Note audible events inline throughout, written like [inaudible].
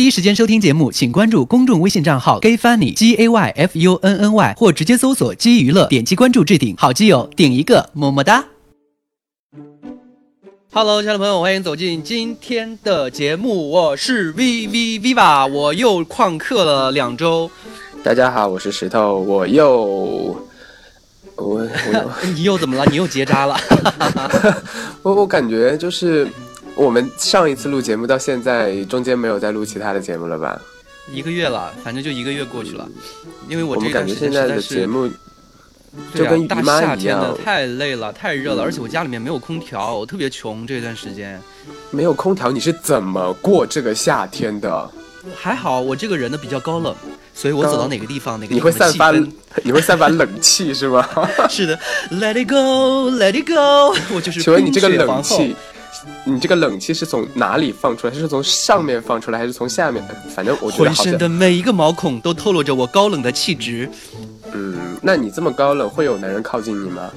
第一时间收听节目，请关注公众微信账号 gay funny g a y f u n n y，或直接搜索“基娱乐”，点击关注置顶。好基友顶一个，么么哒。Hello，亲爱的朋友，欢迎走进今天的节目，我是 V V Viva，我又旷课了两周。大家好，我是石头，我又我我 [laughs] 你又怎么了？你又结扎了？[laughs] 我我感觉就是我们上一次录节目到现在，中间没有再录其他的节目了吧？一个月了，反正就一个月过去了。因为我这段时间现在的实在是节目就跟姨妈夏天的一样，太累了，太热了，而且我家里面没有空调，我特别穷这段时间。没有空调，你是怎么过这个夏天的？还好我这个人呢比较高冷，所以我走到哪个地方，哪个你地方你会散发你会散发冷气是吗？[laughs] 是的，Let it go，Let it go，我就是请问你这个冷气，你这个冷气是从哪里放出来？是从上面放出来，还是从下面？反正我觉得浑身，的每一个毛孔都透露着我高冷的气质。嗯，那你这么高冷，会有男人靠近你吗？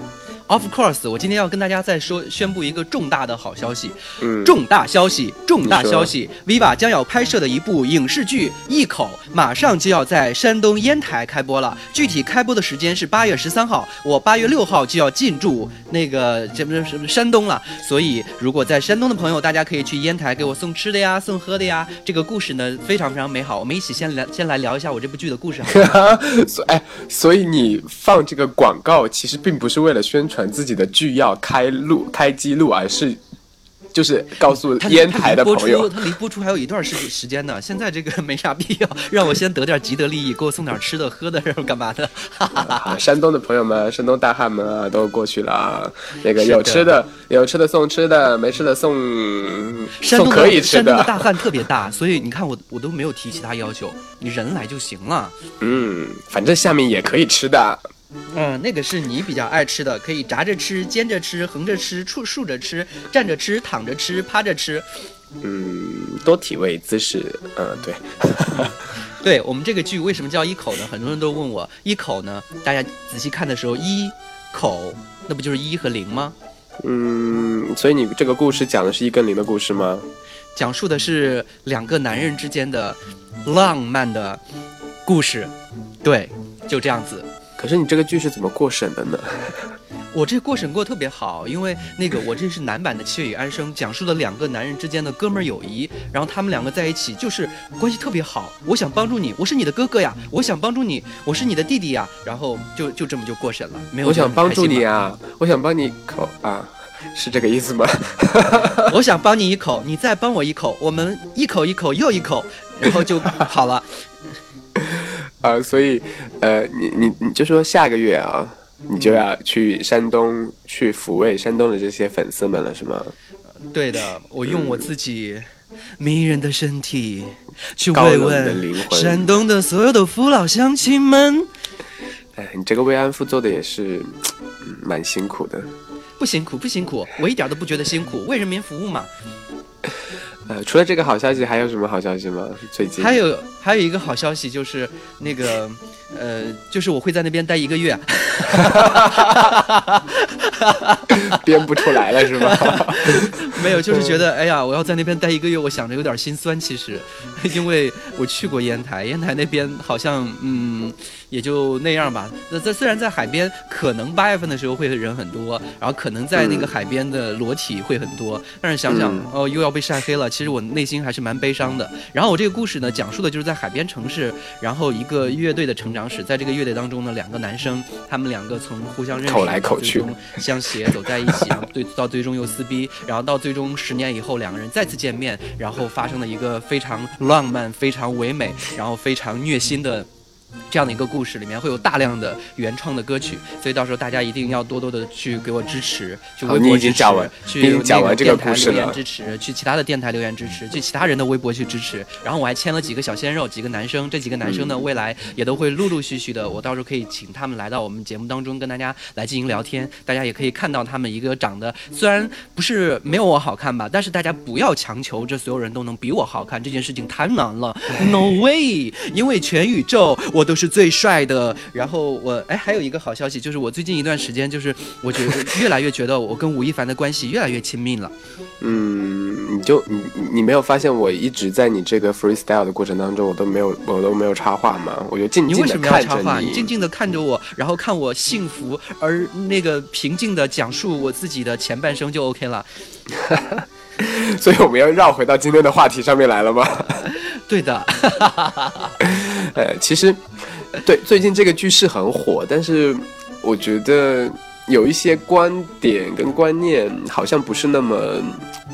Of course，我今天要跟大家再说宣布一个重大的好消息，嗯，重大消息，重大消息！Viva 将要拍摄的一部影视剧《一口》马上就要在山东烟台开播了。具体开播的时间是八月十三号，我八月六号就要进驻那个什么什么山东了。所以，如果在山东的朋友，大家可以去烟台给我送吃的呀，送喝的呀。这个故事呢非常非常美好，我们一起先来先来聊一下我这部剧的故事好吗？[laughs] 所哎，所以你放这个广告，其实并不是为了宣传自己的剧要开录、开机录，而是就是告诉烟台的朋友，他离播出还有一段时时间呢。现在这个没啥必要，让我先得点既得利益，给我送点吃的喝的，然 [laughs] 后干嘛的？哈哈哈。啊，山东的朋友们，山东大汉们啊，都过去了啊。那个有吃的，有吃的送吃的，没吃的送山东的送可以吃山东的的。大汉特别大，所以你看我我都没有提其他要求，你人来就行了。嗯，反正下面也可以吃的。嗯，那个是你比较爱吃的，可以炸着吃、煎着吃、横着吃、竖竖着吃、站着吃、躺着吃、趴着吃。嗯，多体位姿势，嗯，对。[laughs] 对我们这个剧为什么叫一口呢？很多人都问我，一口呢，大家仔细看的时候，一口那不就是一和零吗？嗯，所以你这个故事讲的是一跟零的故事吗？讲述的是两个男人之间的浪漫的故事。对，就这样子。可是你这个剧是怎么过审的呢？[laughs] 我这过审过特别好，因为那个我这是男版的《七月与安生》，讲述了两个男人之间的哥们儿友谊，然后他们两个在一起就是关系特别好。我想帮助你，我是你的哥哥呀；我想帮助你，我是你的弟弟呀。然后就就这么就过审了，没有。我想帮助你！啊，我想帮你口啊，是这个意思吗？[laughs] 我想帮你一口，你再帮我一口，我们一口一口又一口，然后就好了。啊，所以，呃，你你你就说下个月啊，你就要去山东去抚慰山东的这些粉丝们了，是吗？对的，我用我自己迷人的身体去慰问的灵魂山东的所有的父老乡亲们。哎，你这个慰安妇做的也是，嗯，蛮辛苦的。不辛苦，不辛苦，我一点都不觉得辛苦，为人民服务嘛。除了这个好消息，还有什么好消息吗？最近还有还有一个好消息就是那个，呃，就是我会在那边待一个月。[laughs] 编不出来了，是吧？[laughs] 没有，就是觉得哎呀，我要在那边待一个月，我想着有点心酸。其实，[laughs] 因为我去过烟台，烟台那边好像嗯也就那样吧。那在虽然在海边，可能八月份的时候会人很多，然后可能在那个海边的裸体会很多，但是想想嗯哦又要被晒黑了，其实我内心还是蛮悲伤的。然后我这个故事呢，讲述的就是在海边城市，然后一个乐队的成长史。在这个乐队当中呢，两个男生，他们两个从互相认识口来口去到最终相携走在一起，然后对到最终又撕逼，然后到最终十年以后两个人再次见面，然后发生了一个非常浪漫、非常唯美，然后非常虐心的。这样的一个故事里面会有大量的原创的歌曲，所以到时候大家一定要多多的去给我支持，去微博支持去电台故事了留言支持，去其他的电台留言支持，去其他人的微博去支持。然后我还签了几个小鲜肉，几个男生，这几个男生呢，未来也都会陆陆续续的，我到时候可以请他们来到我们节目当中，跟大家来进行聊天。大家也可以看到他们一个长得虽然不是没有我好看吧，但是大家不要强求这所有人都能比我好看，这件事情太难了。No way！因为全宇宙我我都是最帅的。然后我哎，还有一个好消息，就是我最近一段时间，就是我觉得越来越觉得我跟吴亦凡的关系越来越亲密了。嗯，你就你你没有发现我一直在你这个 freestyle 的过程当中，我都没有我都没有插话吗？我就静静的看着你，静静的看着我，然后看我幸福而那个平静的讲述我自己的前半生就 OK 了。[laughs] 所以我们要绕回到今天的话题上面来了吗？[laughs] 对的。[laughs] 呃，其实对最近这个剧是很火，但是我觉得有一些观点跟观念好像不是那么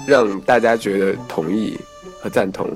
让大家觉得同意和赞同。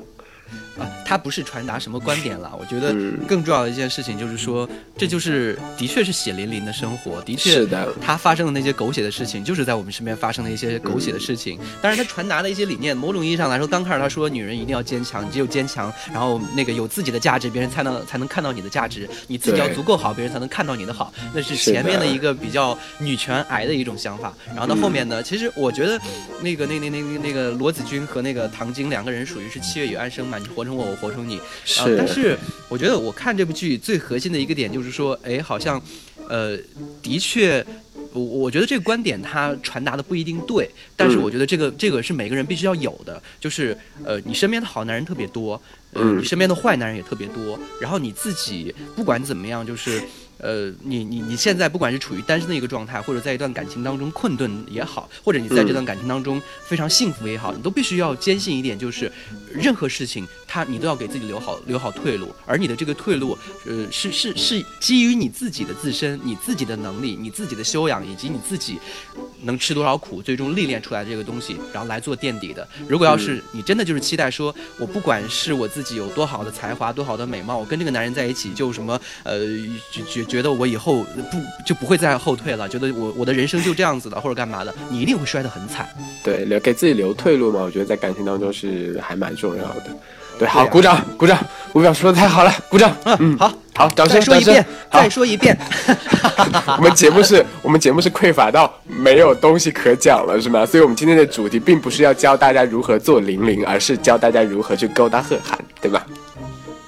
啊，他不是传达什么观点了，我觉得更重要的一件事情就是说，这就是的确是血淋淋的生活，的确是的，他发生的那些狗血的事情，就是在我们身边发生的一些狗血的事情。当然，他传达的一些理念，某种意义上来说，刚开始他说女人一定要坚强，你只有坚强，然后那个有自己的价值，别人才能才能看到你的价值，你自己要足够好，别人才能看到你的好，那是前面的一个比较女权癌的一种想法。然后到后面呢，其实我觉得那个那那那那个罗子君和那个唐晶两个人属于是七月与安生嘛，你活成我，我活成你。是，但是我觉得我看这部剧最核心的一个点就是说，哎，好像，呃，的确，我我觉得这个观点它传达的不一定对，但是我觉得这个这个是每个人必须要有的，就是呃，你身边的好男人特别多，嗯，你身边的坏男人也特别多，然后你自己不管怎么样，就是。呃，你你你现在不管是处于单身的一个状态，或者在一段感情当中困顿也好，或者你在这段感情当中非常幸福也好，你都必须要坚信一点，就是任何事情，他你都要给自己留好留好退路，而你的这个退路，呃，是是是基于你自己的自身、你自己的能力、你自己的修养以及你自己能吃多少苦，最终历练出来这个东西，然后来做垫底的。如果要是你真的就是期待说，我不管是我自己有多好的才华、多好的美貌，我跟这个男人在一起就什么呃觉觉。觉得我以后不就不会再后退了？觉得我我的人生就这样子的，或者干嘛的？你一定会摔得很惨。对，留给自己留退路嘛。我觉得在感情当中是还蛮重要的。对，好，鼓掌，鼓掌。吴表说的太好了，鼓掌。嗯，好，好，掌声，说一遍，再说一遍。[laughs] 我们节目是我们节目是匮乏到没有东西可讲了，是吗？所以我们今天的主题并不是要教大家如何做零零，而是教大家如何去勾搭贺涵，对吧？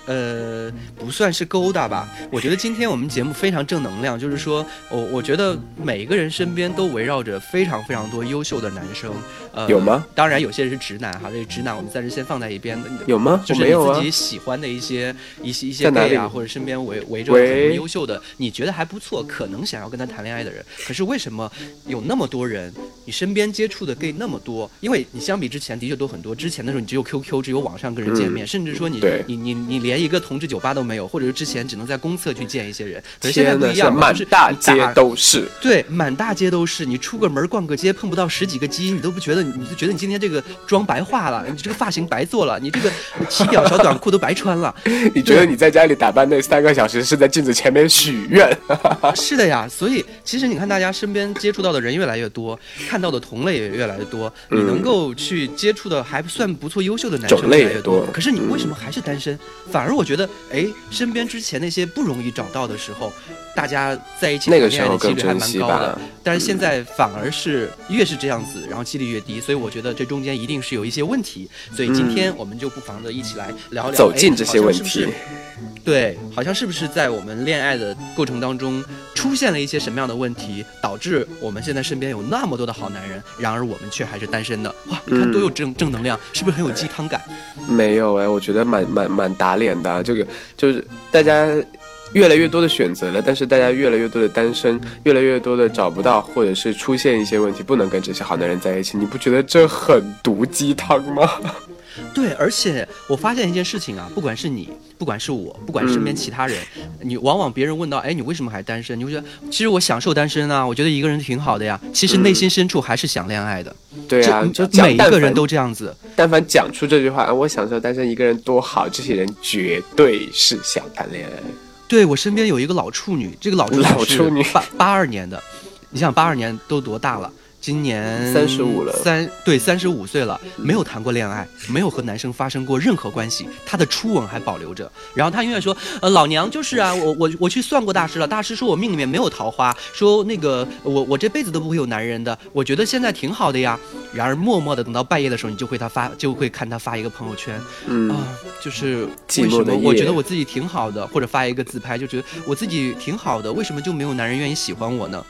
呃，不算是勾搭吧。我觉得今天我们节目非常正能量，就是说我我觉得每一个人身边都围绕着非常非常多优秀的男生。呃，有吗？当然，有些人是直男哈，这个直男我们暂时先放在一边。有吗？就是你自己喜欢的一些一些一些 gay 啊，或者身边围围着很优秀的，你觉得还不错，可能想要跟他谈恋爱的人。可是为什么有那么多人，你身边接触的 gay 那么多？因为你相比之前的确多很多。之前的时候你只有 QQ，只有网上跟人见面，甚至说你你你你连一个同志酒吧都没有，或者是之前只能在公厕去见一些人。可是现在不一样，满大街都是。对，满大街都是。你出个门逛个街，碰不到十几个鸡，你都不觉得，你就觉得你今天这个妆白化了，[laughs] 你这个发型白做了，你这个齐脚小短裤都白穿了。[laughs] 你觉得你在家里打扮那三个小时是在镜子前面许愿？[laughs] 是的呀，所以其实你看，大家身边接触到的人越来越多，看到的同类也越来越多，你能够去接触的还算不错、优秀的男生越来越多。可是你为什么还是单身？反而我觉得，哎。身边之前那些不容易找到的时候，大家在一起谈恋爱的几率还蛮高的。但是现在反而是越是这样子，然后几率越低。所以我觉得这中间一定是有一些问题。所以今天我们就不妨的一起来聊聊，走进这些问题。对，好像是不是在我们恋爱的过程当中出现了一些什么样的问题，导致我们现在身边有那么多的好男人，然而我们却还是单身的？哇，你看多有正正能量，是不是很有鸡汤感？没有哎，我觉得蛮蛮蛮打脸的。这个就是大家越来越多的选择了，但是大家越来越多的单身，越来越多的找不到，或者是出现一些问题，不能跟这些好男人在一起。你不觉得这很毒鸡汤吗？对，而且我发现一件事情啊，不管是你，不管是我，不管身边其他人，你往往别人问到，哎，你为什么还单身？你会觉得，其实我享受单身啊，我觉得一个人挺好的呀。其实内心深处还是想恋爱的。对啊，就每一个人都这样子。但凡讲出这句话，我享受单身一个人多好，这些人绝对是想谈恋爱。对我身边有一个老处女，这个老处女是八八二年的，你想八二年都多大了？今年三十五了，三对三十五岁了，没有谈过恋爱，没有和男生发生过任何关系，他的初吻还保留着。然后他永远说：“呃，老娘就是啊，我我我去算过大师了，大师说我命里面没有桃花，说那个我我这辈子都不会有男人的。我觉得现在挺好的呀。”然而默默的等到半夜的时候，你就会他发就会看他发一个朋友圈，嗯啊，就是为什么我觉得我自己挺好的，或者发一个自拍，就觉得我自己挺好的，为什么就没有男人愿意喜欢我呢？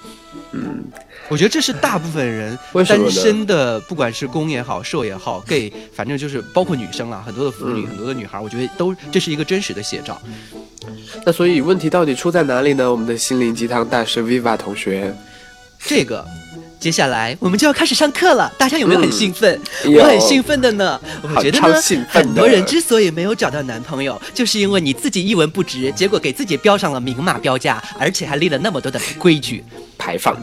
嗯，我觉得这是大部分人单身的，不管是公也好，受也好，gay，反正就是包括女生啦，很多的腐女，嗯很多的女孩，我觉得都这是一个真实的写照。那所以问题到底出在哪里呢？我们的心灵鸡汤大师 Viva 同学，这个。接下来我们就要开始上课了，大家有没有很嗯兴奋？有我很兴奋的呢。我觉得呢兴，奋的很多人之所以没有找到男朋友，就是因为你自己一文不值，结果给自己标上了明码标价，而且还立了那么多的规矩。排放，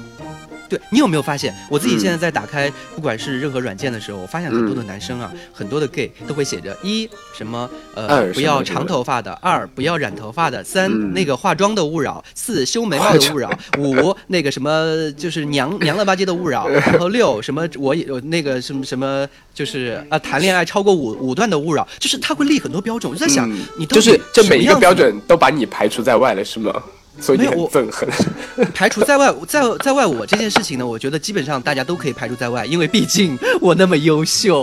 对你有没有发现，我自己嗯现在在打开不管是任何软件的时候，我发现很多的男生啊，很多的 gay 都会写着一什么呃二不要长头发的，二不要染头发的，三、嗯。那个化妆的勿扰，四修眉毛的勿扰，五那个什么就是娘娘了吧唧的勿扰，[laughs] 然后六什么我也有那个什么什么就是啊谈恋爱超过五五段的勿扰，就是他会立很多标准，我就在想、嗯你到底就是这每一个标准都把你排除在外了，是吗？所以很憎恨。[laughs] 排除在外，在在外我这件事情呢，我觉得基本上大家都可以排除在外，因为毕竟我那么优秀，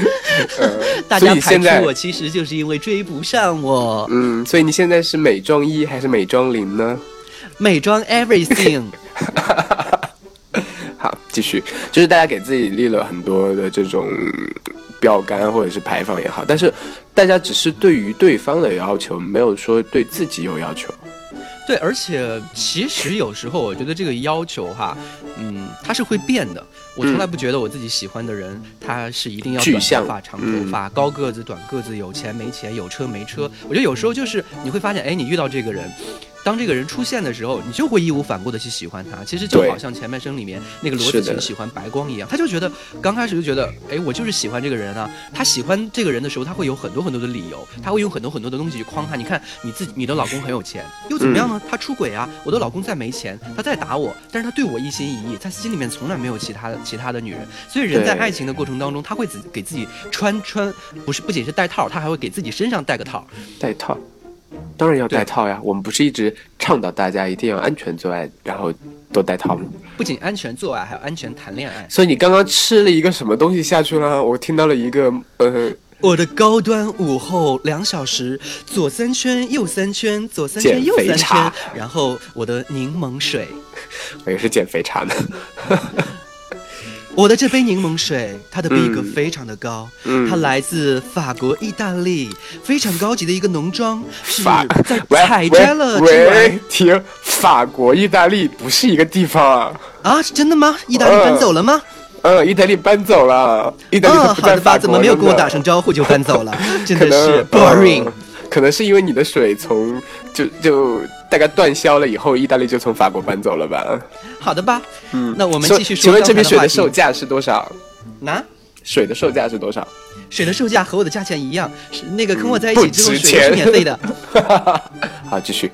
[laughs] 大家排除我其实就是因为追不上我。嗯，所以你现在是美妆一还是美妆零呢？美妆 everything，[laughs] 好，继续，就是大家给自己立了很多的这种标杆或者是牌坊也好，但是大家只是对于对方的要求，没有说对自己有要求。对，而且其实有时候我觉得这个要求哈，嗯，它是会变的。我从来不觉得我自己喜欢的人，他是一定要短头发、长头发、高个子、短个子、有钱没钱、有车没车。我觉得有时候就是你会发现，哎，你遇到这个人。当这个人出现的时候，你就会义无反顾的去喜欢他。其实就好像前半生里面那个罗子晴喜欢白光一样，他就觉得刚开始就觉得，哎，我就是喜欢这个人啊。他喜欢这个人的时候，他会有很多很多的理由，他会用很多很多的东西去框他。你看，你自己你的老公很有钱，又怎么样呢？他出轨啊，我的老公再没钱，他再打我，但是他对我一心一意，他心里面从来没有其他的其他的女人。所以人在爱情的过程当中，他会自给自己穿穿，不是不仅是戴套，他还会给自己身上戴个套。戴套，当然要对戴套呀。我们不是一直倡导大家一定要安全做爱，然后都戴套吗？不仅安全做爱，还有安全谈恋爱。所以你刚刚吃了一个什么东西下去了？我听到了一个呃，我的高端午后两小时，左三圈，右三圈，左三圈，右三圈，然后我的柠檬水，我 [laughs] 也是减肥茶的。[laughs] 我的这杯柠檬水，它的逼格嗯非常的高，嗯它来自法国、意大利，非常高级的一个农庄，是法在采摘了喂停，法国、意大利不是一个地方啊。啊，是真的吗？意大利搬走了吗？嗯，意大利搬走了，意大利好的吧，怎么没有跟我打声招呼就搬走了？真的是 boring 呃。可能是因为你的水从就就大概断销了以后，意大利就从法国搬走了吧？好的吧，嗯，那我们继续说请问这瓶水的售价是多少？那水的售价是多少？水的售价和我的价钱一样，是那个跟我在一起之后，水是钱免费的。[laughs] 好，继续。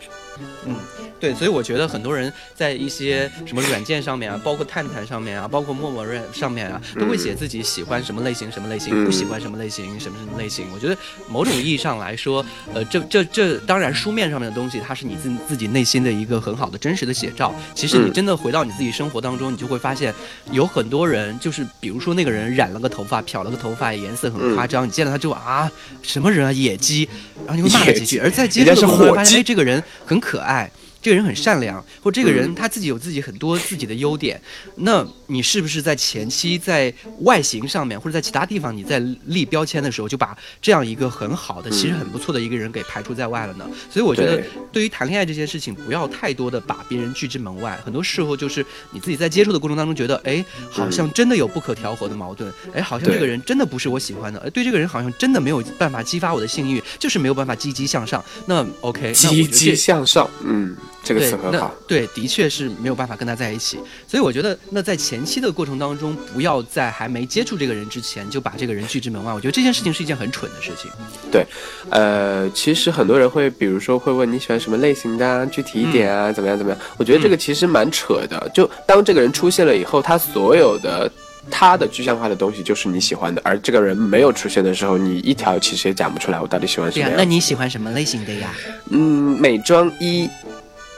对，所以我觉得很多人在一些什么软件上面啊，包括探探上面啊，包括陌陌上上面啊，都会写自己喜欢什么类型、什么类型，嗯不喜欢什么类型、什么什么类型。我觉得某种意义上来说，呃，这这这当然书面上面的东西，它是你自自己内心的一个很好的真实的写照。其实你嗯真的回到你自己生活当中，你就会发现，有很多人就是，比如说那个人染了个头发，漂了个头发，颜色很夸张，你见了他之后啊，什么人啊，野鸡，然后你会骂他几句，而在接人家是触的过程中发现，哎，这个人很可爱。这个人很善良，或这个人嗯他自己有自己很多自己的优点，那你是不是在前期在外形上面或者在其他地方你在立标签的时候，就把这样一个很好的、其实很不错的一个人给排除在外了呢？所以我觉得对对于谈恋爱这件事情，不要太多的把别人拒之门外。很多时候就是你自己在接触的过程当中，觉得哎，好像真的有不可调和的矛盾，哎，好像这个人真的不是我喜欢的，哎，对这个人好像真的没有办法激发我的性欲，就是没有办法积极向上。那 OK，那积极向上，嗯，这个词很好。对，的确是没有办法跟他在一起，所以我觉得，那在前期的过程当中，不要在还没接触这个人之前就把这个人拒之门外。我觉得这件事情是一件很蠢的事情。对呃，其实很多人会，比如说会问你喜欢什么类型的啊，具体一点啊，怎么样怎么样？我觉得这个其实蛮扯的。就当这个人出现了以后，他所有的他的具象化的东西就是你喜欢的，而这个人没有出现的时候，你一条其实也讲不出来我到底喜欢什对呀、么样。那你喜欢什么类型的呀？嗯，美妆一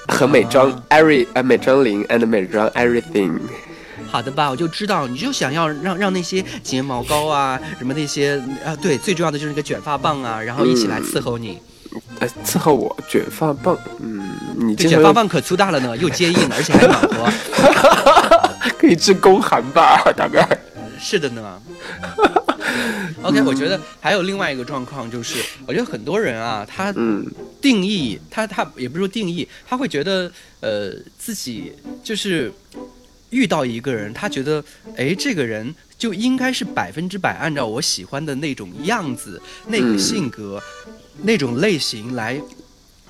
和美妆啊 every 呃美妆零 and 美妆 everything。好的吧，我就知道你就想要让让那些睫毛膏啊，什么那些啊，对，最重要的就是那个卷发棒啊，然后一起来伺候你。呃，伺候我卷发棒，嗯，你这卷发棒可粗大了呢，又坚硬，而且还暖和，[laughs] 可以治宫寒吧？[laughs] 大概是的呢。OK，我觉得还有另外一个状况，就是我觉得很多人啊，他定义他他也不是说定义，他会觉得呃自己就是遇到一个人，他觉得哎这个人就应该是百分之百按照我喜欢的那种样子、那个性格、那种类型来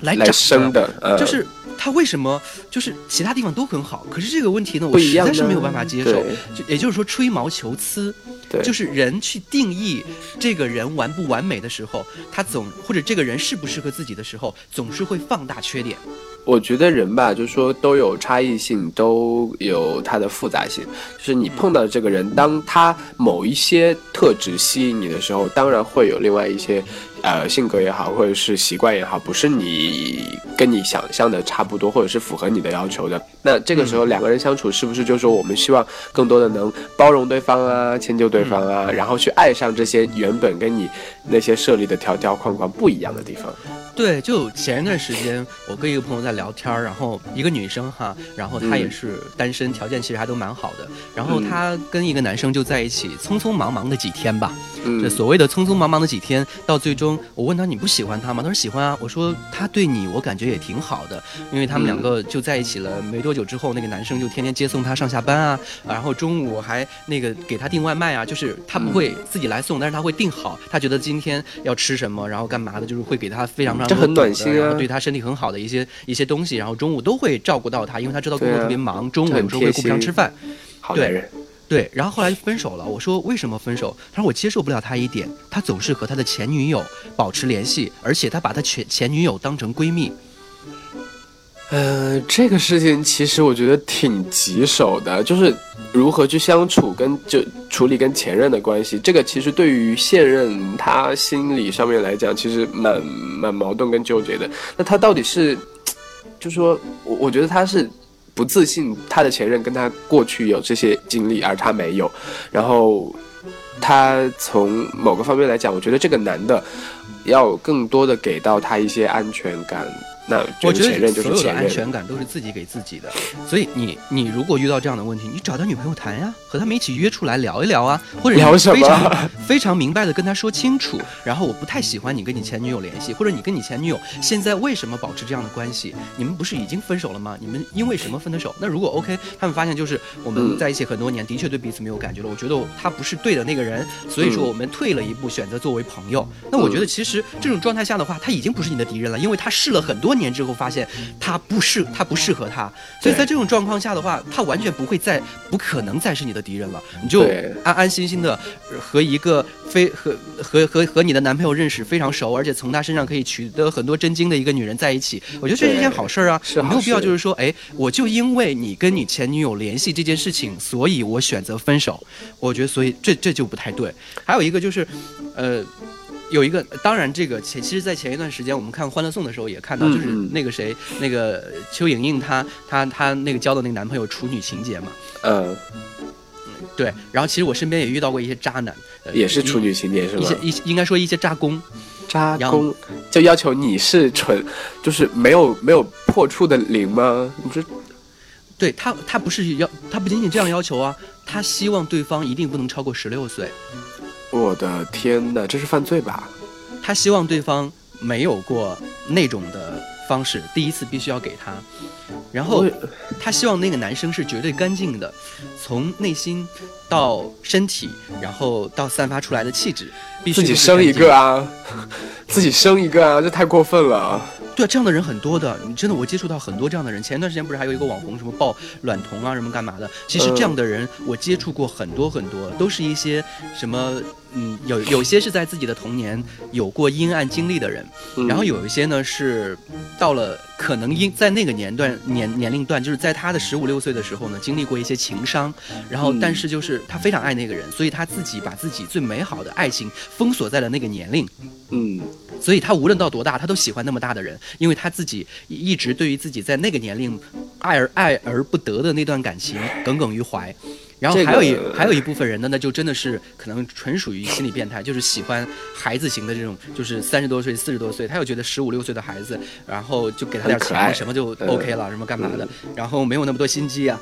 来来生的，就是他为什么就是其他地方都很好，可是这个问题呢，我实在是没有办法接受，就也就是说吹毛求疵。就是人去定义这个人完不完美的时候，他总或者这个人适不适合自己的时候，总是会放大缺点。我觉得人吧，就是说都有差异性，都有它的复杂性。就是你碰到的这个人，当他某一些特质吸引你的时候，当然会有另外一些。呃，性格也好，或者是习惯也好，不是你跟你想象的差不多，或者是符合你的要求的。那这个时候两个人相处，是不是就说我们希望更多的能包容对方啊，迁就对方啊，然后去爱上这些原本跟你那些设立的条条框框不一样的地方？对，就前一段时间，我跟一个朋友在聊天，然后一个女生哈，然后她也是单身，条件其实还都蛮好的。然后她跟一个男生就在一起，匆匆忙忙的几天吧。这所谓的匆匆忙忙的几天，到最终我问他你不喜欢他吗？他说喜欢啊。我说他对你，我感觉也挺好的，因为他们两个就在一起了没多久之后，那个男生就天天接送她上下班啊，然后中午还那个给她订外卖啊，就是他不会自己来送，但是他会订好，他觉得今天要吃什么，然后干嘛的，就是会给他非常非常。这很暖心啊！对他身体很好的一些一些东西，然后中午都会照顾到他，因为他知道工作特别忙，中午有时候会顾不上吃饭。好男人。对，对然后后来就分手了。我说为什么分手？他说我接受不了他一点，他总是和他的前女友保持联系，而且他把他前前女友当成闺蜜。呃，这个事情其实我觉得挺棘手的，就是如何去相处跟就处理跟前任的关系。这个其实对于现任他心理上面来讲，其实蛮蛮矛盾跟纠结的。那他到底是，就说我我觉得他是不自信，他的前任跟他过去有这些经历，而他没有。然后他从某个方面来讲，我觉得这个男的要更多的给到他一些安全感。那我觉得所有的安全感都是自己给自己的，所以你你如果遇到这样的问题，你找他女朋友谈呀，和他们一起约出来聊一聊啊，或者非常非常明白的跟他说清楚。然后我不太喜欢你跟你前女友联系，或者你跟你前女友现在为什么保持这样的关系？你们不是已经分手了吗？你们因为什么分的手？那如果 OK，他们发现就是我们在一起很多年，的确对彼此没有感觉了。我觉得他不是对的那个人，所以说我们退了一步，选择作为朋友。那我觉得其实这种状态下的话，他已经不是你的敌人了，因为他试了很多年之后发现。他不适，他不适合他，所以在这种状况下的话，他完全不会再，不可能再是你的敌人了。你就安安心心的和一个非和和和和你的男朋友认识非常熟，而且从他身上可以取得很多真经的一个女人在一起，我觉得这是一件好事儿啊。没有必要就是说，哎，我就因为你跟你前女友联系这件事情，所以我选择分手。我觉得，所以这这就不太对。还有一个就是，呃。有一个，当然这个前，其实，在前一段时间我们看《欢乐颂》的时候也看到，就是那个谁，那个邱莹莹，她她她那个交的那个男朋友处女情节嘛。呃，对。然后其实我身边也遇到过一些渣男，也是处女情节是吧？一些一应该说一些渣攻，渣攻就要求你是纯，就是没有没有破处的零吗？你说，对他他不是要他不仅仅这样要求啊，他希望对方一定不能超过十六岁。我的天哪，这是犯罪吧？他希望对方没有过那种的方式，第一次必须要给他。然后他希望那个男生是绝对干净的，从内心到身体，然后到散发出来的气质，必须自己生一个啊，[laughs] 自己生一个啊，这太过分了。对，这样的人很多的，你真的我接触到很多这样的人。前一段时间不是还有一个网红什么抱卵童啊，什么干嘛的？其实这样的人我接触过很多很多，都是一些什么。嗯，有有些是在自己的童年有过阴暗经历的人，然后有一些呢是到了可能因在那个年段年年龄段，就是在他的十五六岁的时候呢，经历过一些情伤，然后但是就是他非常爱那个人，所以他自己把自己最美好的爱情封锁在了那个年龄，嗯，所以他无论到多大，他都喜欢那么大的人，因为他自己一直对于自己在那个年龄爱而爱而不得的那段感情耿耿于怀。然后还有一、这个还有一部分人呢，那就真的是可能纯属于心理变态，就是喜欢孩子型的这种，就是三十多岁、四十多岁，他又觉得十五六岁的孩子，然后就给他点钱，什么就嗯 OK 了，什么干嘛的，然后没有那么多心机啊。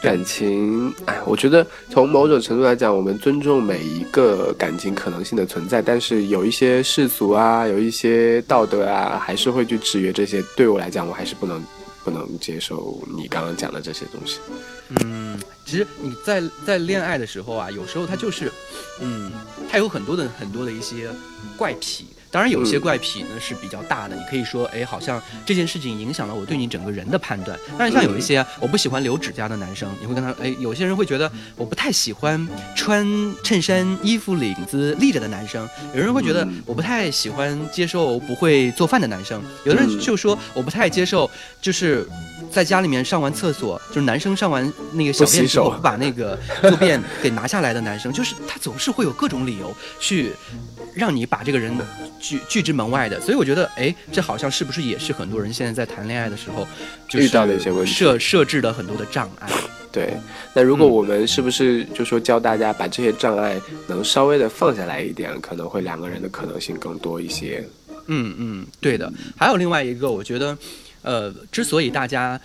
感情，哎，我觉得从某种程度来讲，我们尊重每一个感情可能性的存在，但是有一些世俗啊，有一些道德啊，还是会去制约这些。对我来讲，我还是不能不能接受你刚刚讲的这些东西。嗯，其实你在在恋爱的时候啊，有时候他就是，嗯，他有很多的很多的一些怪癖。当然，有些嗯怪癖呢是比较大的，你可以说，哎，好像这件事情影响了我对你整个人的判断。但是，像有一些我不喜欢留指甲的男生，你会跟他，哎，有些人会觉得我不太喜欢穿衬衫衣服领子立着的男生，有人会觉得嗯我不太喜欢接受不会做饭的男生，有的人嗯就说我不太接受，就是在家里面上完厕所，就是男生上完那个小便之后不把那个 [laughs] 坐便给拿下来的男生，就是他总是会有各种理由去让你把这个人拒拒之门外的。所以我觉得，哎，这好像是不是也是很多人现在在谈恋爱的时候就是遇到的一些问题设设置了很多的障碍。对，那如果嗯我们是不是就说教大家把这些障碍能稍微的放下来一点，可能会两个人的可能性更多一些。嗯嗯，对的。还有另外一个，我觉得，呃，之所以大家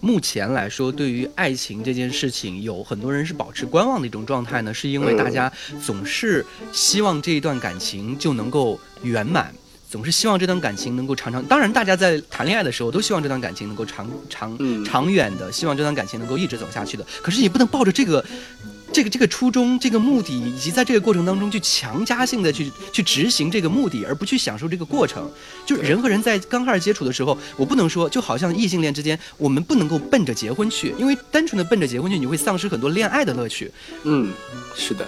目前来说对于爱情这件事情有很多人是保持观望的一种状态呢，是因为大家总是希望这一段感情就能够圆满。总是希望这段感情能够长长，当然，大家在谈恋爱的时候都希望这段感情能够长长长远的，希望这段感情能够一直走下去的。可是你不能抱着这个这个这个初衷、这个目的，以及在这个过程当中去强加性的去去执行这个目的，而不去享受这个过程。就人和人在刚开始接触的时候，我不能说，就好像异性恋之间，我们不能够奔着结婚去，因为单纯的奔着结婚去，你会丧失很多恋爱的乐趣。嗯，是的，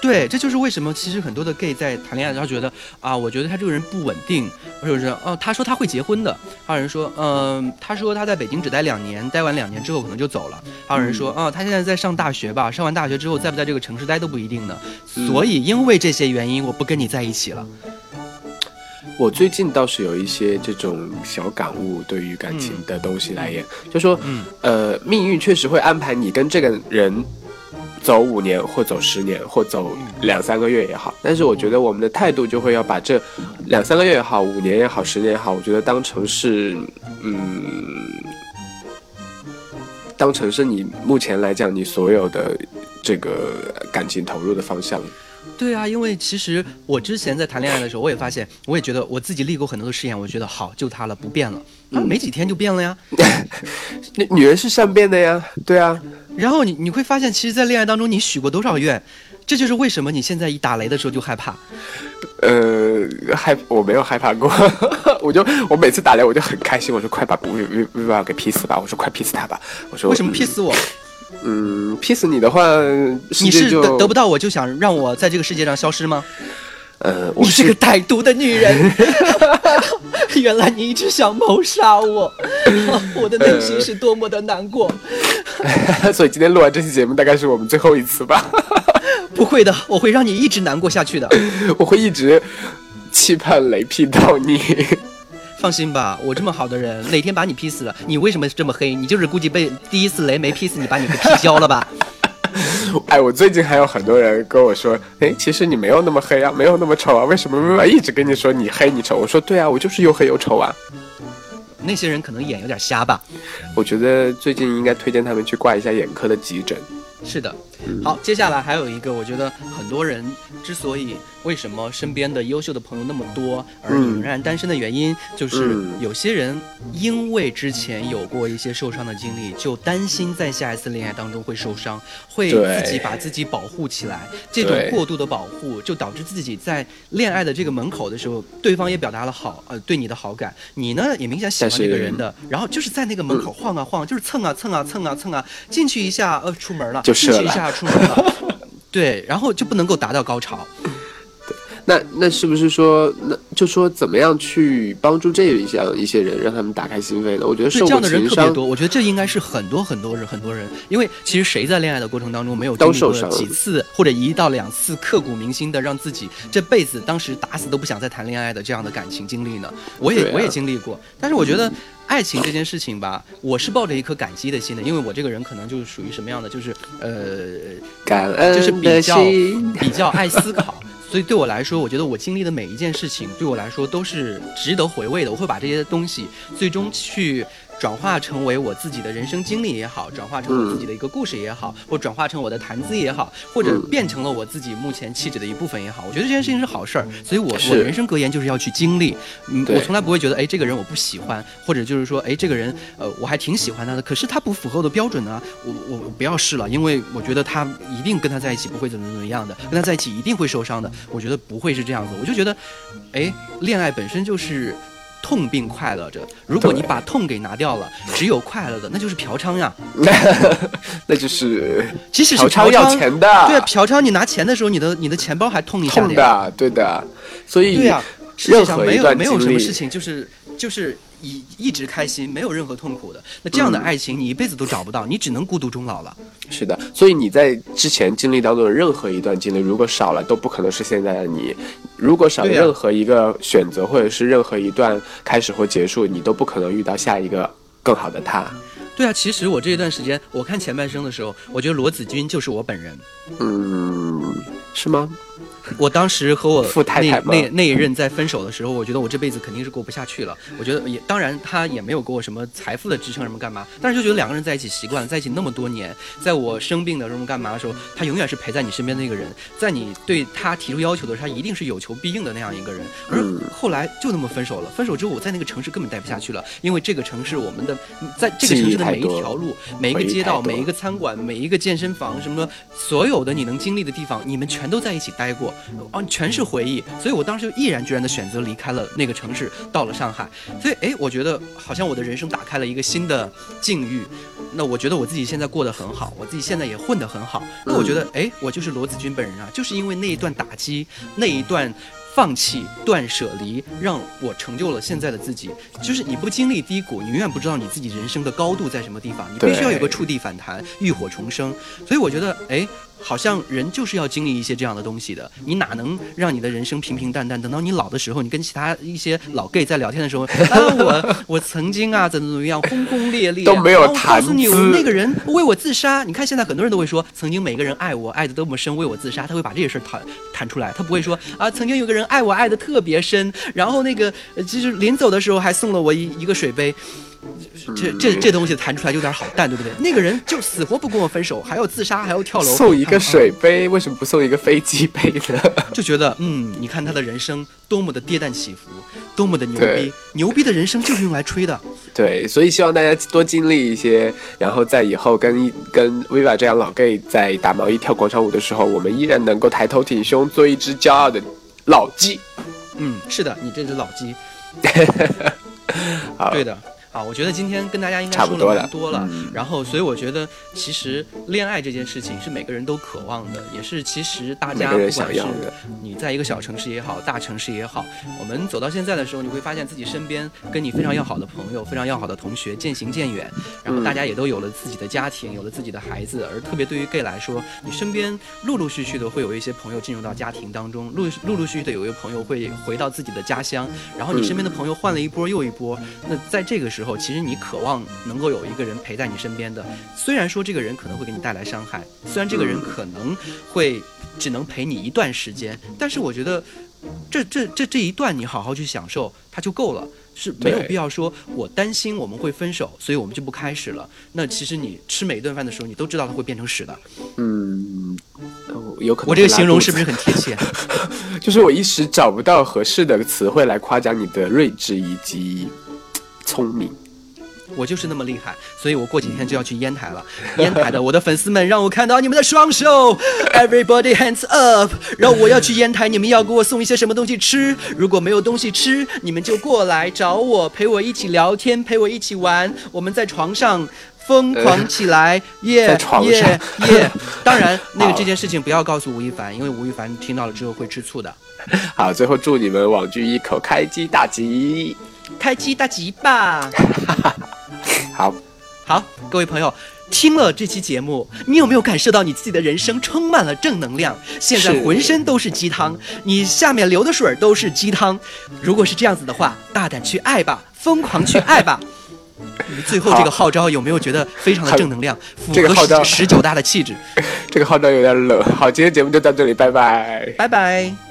对，这就是为什么其实很多的 gay 在谈恋爱，他觉得啊，我觉得他这个人不稳定，或者是哦、他说他会结婚的，还有人说，嗯、他说他在北京只待两年，待完两年之后可能就走了，还有人说，啊、他现在在上大学吧，上完大学之后在不在这个城市待都不一定呢，所以因为这些原因，我不跟你在一起了。我最近倒是有一些这种小感悟，对于感情的东西来言，就说，嗯。呃，命运确实会安排你跟这个人走五年，或走十年，或走两三个月也好。但是我觉得我们的态度就会要把这两三个月也好，五年也好，十年也好，我觉得当成是，嗯，当成是你目前来讲你所有的这个感情投入的方向。对啊，因为其实我之前在谈恋爱的时候，我也发现，我也觉得我自己立过很多的誓言，我觉得好就他了，不变了，啊，没几天就变了呀。[laughs] 那女人是善变的呀，对啊，然后你你会发现，其实，在恋爱当中，你许过多少愿，这就是为什么你现在一打雷的时候就害怕。呃，害我没有害怕过，[laughs] 我就我每次打雷我就很开心，我说快把不不不把给劈死吧，我说快劈死他吧，我说为什么劈？死我？嗯，劈死你的话，你是得得不到我就想让我在这个世界上消失吗？呃，我你是个歹毒的女人，[laughs] 原来你一直想谋杀我，[laughs] 我的内心是多么的难过。[laughs] 所以今天录完这期节目大概是我们最后一次吧，不会的，我会让你一直难过下去的。我会一直期盼雷劈到你。放心吧，我这么好的人，哪天把你劈死了，你为什么这么黑？你就是估计被第一次雷没劈死，你把你给劈焦了吧？[laughs] 哎，我最近还有很多人跟我说，哎，其实你没有那么黑啊，没有那么丑啊，为什么妈妈一直跟你说你黑你丑？我说对啊，我就是又黑又丑啊。那些人可能眼有点瞎吧。我觉得最近应该推荐他们去挂一下眼科的急诊。是的，好，接下来还有一个，我觉得很多人之所以为什么身边的优秀的朋友那么多，而你仍然单身的原因，就是嗯。有些人因为之前有过一些受伤的经历，就担心在下一次恋爱当中会受伤，会自己把自己保护起来。这种过度的保护，就导致自己在恋爱的这个门口的时候，对方也表达了好呃对你的好感，你呢也明显喜欢这个人的，然后就是在那个门口晃啊晃，就是蹭啊蹭啊蹭啊蹭啊，进去一下呃出门了，就射了进去一下出门了，对，然后就不能够达到高潮。那那是不是说，那就说怎么样去帮助这样一些人，让他们打开心扉呢？我觉得受这样的人特别多，我觉得这应该是很多很多人很多人，因为其实谁在恋爱的过程当中没有经历过几次或者一到两次刻骨铭心的让自己这辈子当时打死都不想再谈恋爱的这样的感情经历呢？我也、啊我也经历过，但是我觉得。爱情这件事情吧，我是抱着一颗感激的心的，因为我这个人可能就是属于什么样的，就是呃，感恩就是比较。比较爱思考，所以对我来说，我觉得我经历的每一件事情，对我来说都是值得回味的。我会把这些东西最终去转化成为我自己的人生经历也好，转化成我自己的一个故事也好，或转化成我的谈资也好，或者嗯变成了我自己目前气质的一部分也好。我觉得这件事情是好事儿，所以我是我人生格言就是要去经历。嗯，我从来不会觉得，哎，这个人我不喜欢，或者就是说，哎，这个人，呃，我还挺喜欢他的，可是他不符合我的标准呢，我我我不要试了，因为我觉得他一定跟他在一起不会怎么怎么样的，跟他在一起一定会受伤的，我觉得不会是这样子，我就觉得，哎，恋爱本身就是。痛并快乐着。如果你把痛给拿掉了，只有快乐的，那就是嫖娼呀。[laughs] 那就是即使是嫖娼要钱的，对啊，嫖娼你拿钱的时候，你的你的钱包还痛一下痛的对的。所以对呀、世界上没有没有什么事情就是就是一一直开心，没有任何痛苦的。那这样嗯的爱情，你一辈子都找不到，你只能孤独终老了。是的，所以你在之前经历当中的任何一段经历，如果少了，都不可能是现在的你。如果少了任何一个选择，或者是任何一段开始或结束，你都不可能遇到下一个更好的他。对啊，其实我这一段时间，我看前半生的时候，我觉得罗子君就是我本人。嗯，是吗？[laughs] 我当时和我 [laughs] 富太太那那那一任在分手的时候，我觉得我这辈子肯定是过不下去了。我觉得也当然他也没有给我什么财富的支撑什么干嘛，但是就觉得两个人在一起习惯了，在一起那么多年，在我生病的什么干嘛的时候，他永远是陪在你身边的那个人，在你对他提出要求的时候，他一定是有求必应的那样一个人。而嗯后来就那么分手了，分手之后我在那个城市根本待不下去了，因为这个城市我们的在这个城市的每一条路、每一个街道、每一个餐馆、每一个健身房什么的，所有的你能经历的地方，你们全都在一起待过，哦，全是回忆。所以我当时就毅然决然的选择离开了那个城市，到了上海。所以，哎，我觉得好像我的人生打开了一个新的境遇。那我觉得我自己现在过得很好，我自己现在也混得很好。那我觉得，哎，我就是罗子君本人啊，就是因为那一段打击，那一段。放弃、断舍离，让我成就了现在的自己。就是你不经历低谷，你永远不知道你自己人生的高度在什么地方。你必须要有个触地反弹、浴火重生。所以我觉得，哎，好像人就是要经历一些这样的东西的。你哪能让你的人生平平淡淡？等到你老的时候，你跟其他一些老 gay 在聊天的时候，[laughs] 啊，我我曾经啊，怎么怎么样，轰轰烈烈，都没有然后我告诉你，我那个人为我自杀。你看现在很多人都会说，曾经每个人爱我爱的多么深，为我自杀，他会把这些事儿谈谈出来，他不会说啊，曾经有个人爱我爱的特别深，然后那个呃就是临走的时候还送了我一一个水杯。这这这东西弹出来有点好淡，对不对？那个人就死活不跟我分手，还要自杀，还要跳楼，送一个啊水杯，为什么不送一个飞机杯呢？[laughs] 就觉得，嗯，你看他的人生多么的跌宕起伏，多么的牛逼，牛逼的人生就是用来吹的。对，所以希望大家多经历一些，然后在以后跟一跟 Viva 这样老 gay 在打毛衣、跳广场舞的时候，我们依然能够抬头挺胸，做一只骄傲的老鸡。嗯，是的，你这只老鸡，好，[laughs] 对的。啊，我觉得今天跟大家应该说了差不多了蛮多了，嗯然后所以我觉得其实恋爱这件事情是每个人都渴望的，也是其实大家不管是你在一个小城市也好，大城市也好，我们走到现在的时候，你会发现自己身边跟你非常要好的朋友、非常要好的同学渐行渐远，然后大家也都有了自己的家庭，有了自己的孩子，而特别对于 gay 来说，你身边陆陆续续的会有一些朋友进入到家庭当中，陆陆陆续续的有一个朋友会回到自己的家乡，然后你身边的朋友换了一波又一波，那在这个时候，其实你渴望能够有一个人陪在你身边的，虽然说这个人可能会给你带来伤害，虽然这个人可能会只能陪你一段时间，但是我觉得这这这这一段你好好去享受，它就够了。是没有必要说，我担心我们会分手，所以我们就不开始了。那其实你吃每一顿饭的时候，你都知道它会变成屎的。嗯，哦有可能我这个形容是不是很贴切？[laughs] 就是我一时找不到合适的词汇来夸奖你的睿智以及聪明。我就是那么厉害，所以我过几天就要去烟台了。[laughs] 烟台的我的粉丝们，让我看到你们的双手，[laughs] Everybody hands up！然后我要去烟台，你们要给我送一些什么东西吃？如果没有东西吃，你们就过来找我，陪我一起聊天，陪我一起玩。我们在床上疯狂起来，耶 [laughs] 耶耶！当然，那个这件事情不要告诉吴亦凡，因为吴亦凡听到了之后会吃醋的。好，最后祝你们网剧一口开机大吉。开机大吉吧！[laughs] 好，好，各位朋友。听了这期节目，你有没有感受到你自己的人生充满了正能量？现在浑身都是鸡汤，你下面流的水都是鸡汤。如果是这样子的话，大胆去爱吧，疯狂去爱吧。[laughs] 你最后这个号召有没有觉得非常的正能量，符合十九大的气质？[laughs] 这个号召有点冷。好，今天节目就到这里，拜拜。拜拜。